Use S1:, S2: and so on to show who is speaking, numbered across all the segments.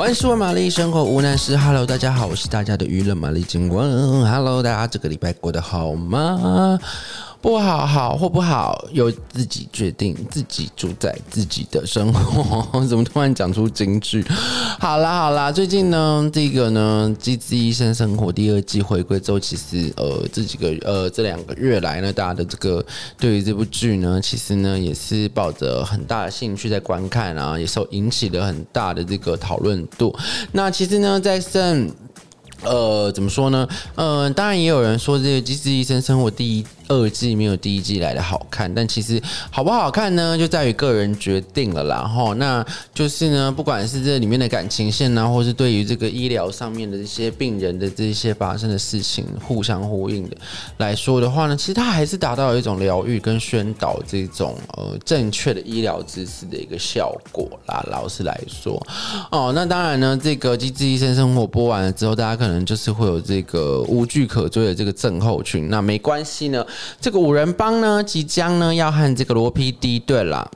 S1: 万事问玛丽，生活无难事。Hello，大家好，我是大家的娱乐玛丽警官。Hello，大家这个礼拜过得好吗？不好，好或不好，由自己决定，自己主宰自己的生活。怎么突然讲出京剧？好啦，好啦，最近呢，这个呢，《机智医生生活》第二季回归之后，其实呃，这几个呃这两个月来呢，大家的这个对于这部剧呢，其实呢也是抱着很大的兴趣在观看啊，也受引起了很大的这个讨论度。那其实呢，在剩呃怎么说呢？呃，当然也有人说，这个《机智医生生活》第一。二季没有第一季来的好看，但其实好不好看呢，就在于个人决定了啦。哈，那就是呢，不管是这里面的感情线呢，或是对于这个医疗上面的这些病人的这些发生的事情互相呼应的来说的话呢，其实它还是达到了一种疗愈跟宣导这种呃正确的医疗知识的一个效果啦。老实来说，哦，那当然呢，这个《机智医生生活》播完了之后，大家可能就是会有这个无据可追的这个症候群。那没关系呢。这个五人帮呢，即将呢要和这个罗 PD 对了，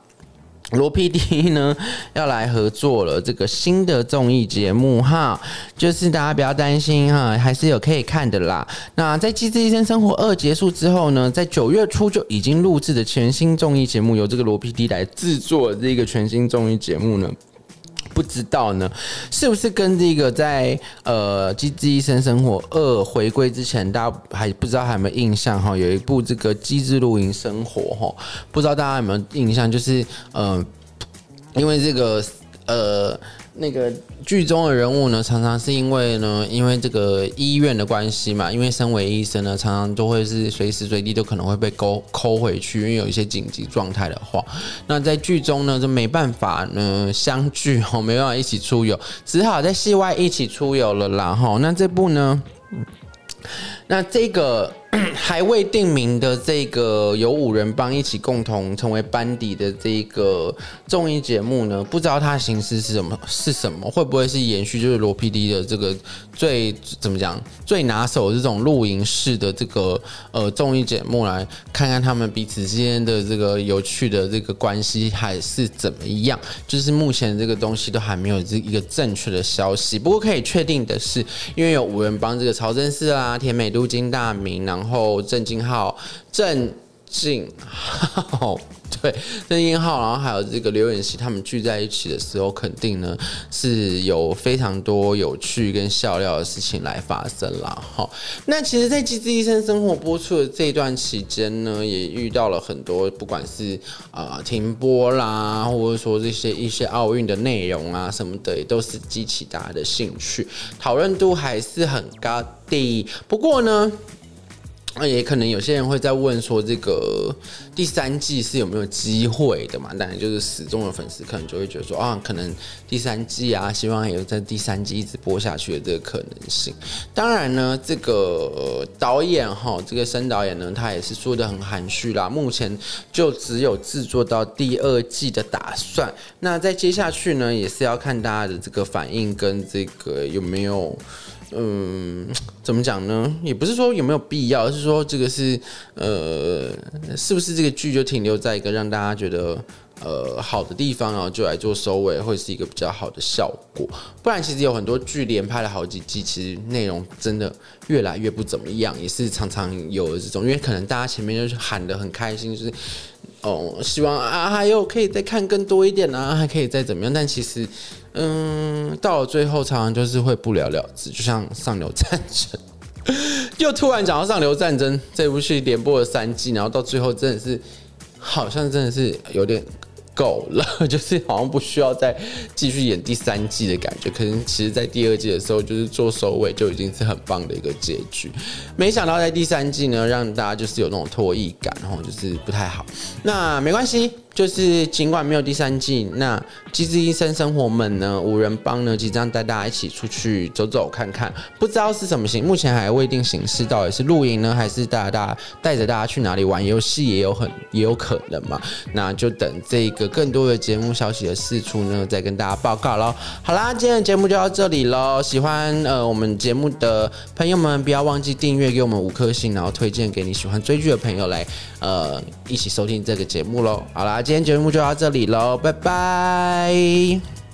S1: 罗 PD 呢要来合作了，这个新的综艺节目哈，就是大家不要担心哈，还是有可以看的啦。那在《机智医生生活二》结束之后呢，在九月初就已经录制的全新综艺节目，由这个罗 PD 来制作这个全新综艺节目呢。不知道呢，是不是跟这个在呃《机智医生生活二》回归之前，大家还不知道还有没有印象哈？有一部这个《机智露营生活》哈，不知道大家有没有印象？就是呃，因为这个呃。那个剧中的人物呢，常常是因为呢，因为这个医院的关系嘛，因为身为医生呢，常常都会是随时随地都可能会被勾抠回去，因为有一些紧急状态的话，那在剧中呢就没办法呢相聚哦，没办法一起出游，只好在戏外一起出游了啦哈。那这部呢，那这个。还未定名的这个由五人帮一起共同成为班底的这个综艺节目呢，不知道它的形式是什么？是什么？会不会是延续就是罗 PD 的这个最怎么讲最拿手这种露营式的这个呃综艺节目，来看看他们彼此之间的这个有趣的这个关系还是怎么样？就是目前这个东西都还没有这一个正确的消息。不过可以确定的是，因为有五人帮这个曹真丝啦、田美都、金大明，然后后。然后郑敬浩、郑敬浩，对郑敬浩，然后还有这个刘演熙，他们聚在一起的时候，肯定呢是有非常多有趣跟笑料的事情来发生了哈。那其实，在《机智医生生活》播出的这段期间呢，也遇到了很多，不管是啊、停播啦，或者说这些一些奥运的内容啊什么的，也都是激起大家的兴趣，讨论度还是很高的。不过呢。那也可能有些人会在问说，这个第三季是有没有机会的嘛？当然，就是始终的粉丝可能就会觉得说啊，可能第三季啊，希望有在第三季一直播下去的这个可能性。当然呢，这个导演哈，这个申导演呢，他也是说得很含蓄啦。目前就只有制作到第二季的打算。那在接下去呢，也是要看大家的这个反应跟这个有没有。嗯，怎么讲呢？也不是说有没有必要，而是说这个是呃，是不是这个剧就停留在一个让大家觉得呃好的地方，然后就来做收尾，会是一个比较好的效果。不然，其实有很多剧连拍了好几季，其实内容真的越来越不怎么样，也是常常有这种，因为可能大家前面就是喊得很开心，就是。哦，希望啊还有可以再看更多一点啊，还可以再怎么样？但其实，嗯，到了最后常常就是会不了了之，就像《上流战争》，又突然讲到《上流战争》这部戏连播了三季，然后到最后真的是，好像真的是有点。够了，就是好像不需要再继续演第三季的感觉。可能其实，在第二季的时候，就是做收尾就已经是很棒的一个结局。没想到在第三季呢，让大家就是有那种脱衣感，然后就是不太好。那没关系。就是尽管没有第三季，那机智医生生活们呢，五人帮呢，即将带大家一起出去走走看看，不知道是什么形，目前还未定形式，到底是露营呢，还是大家带着大家去哪里玩游戏，也有很也有可能嘛。那就等这个更多的节目消息的释出呢，再跟大家报告喽。好啦，今天的节目就到这里喽。喜欢呃我们节目的朋友们，不要忘记订阅给我们五颗星，然后推荐给你喜欢追剧的朋友来呃一起收听这个节目喽。好啦。今天节目就到这里喽，拜拜。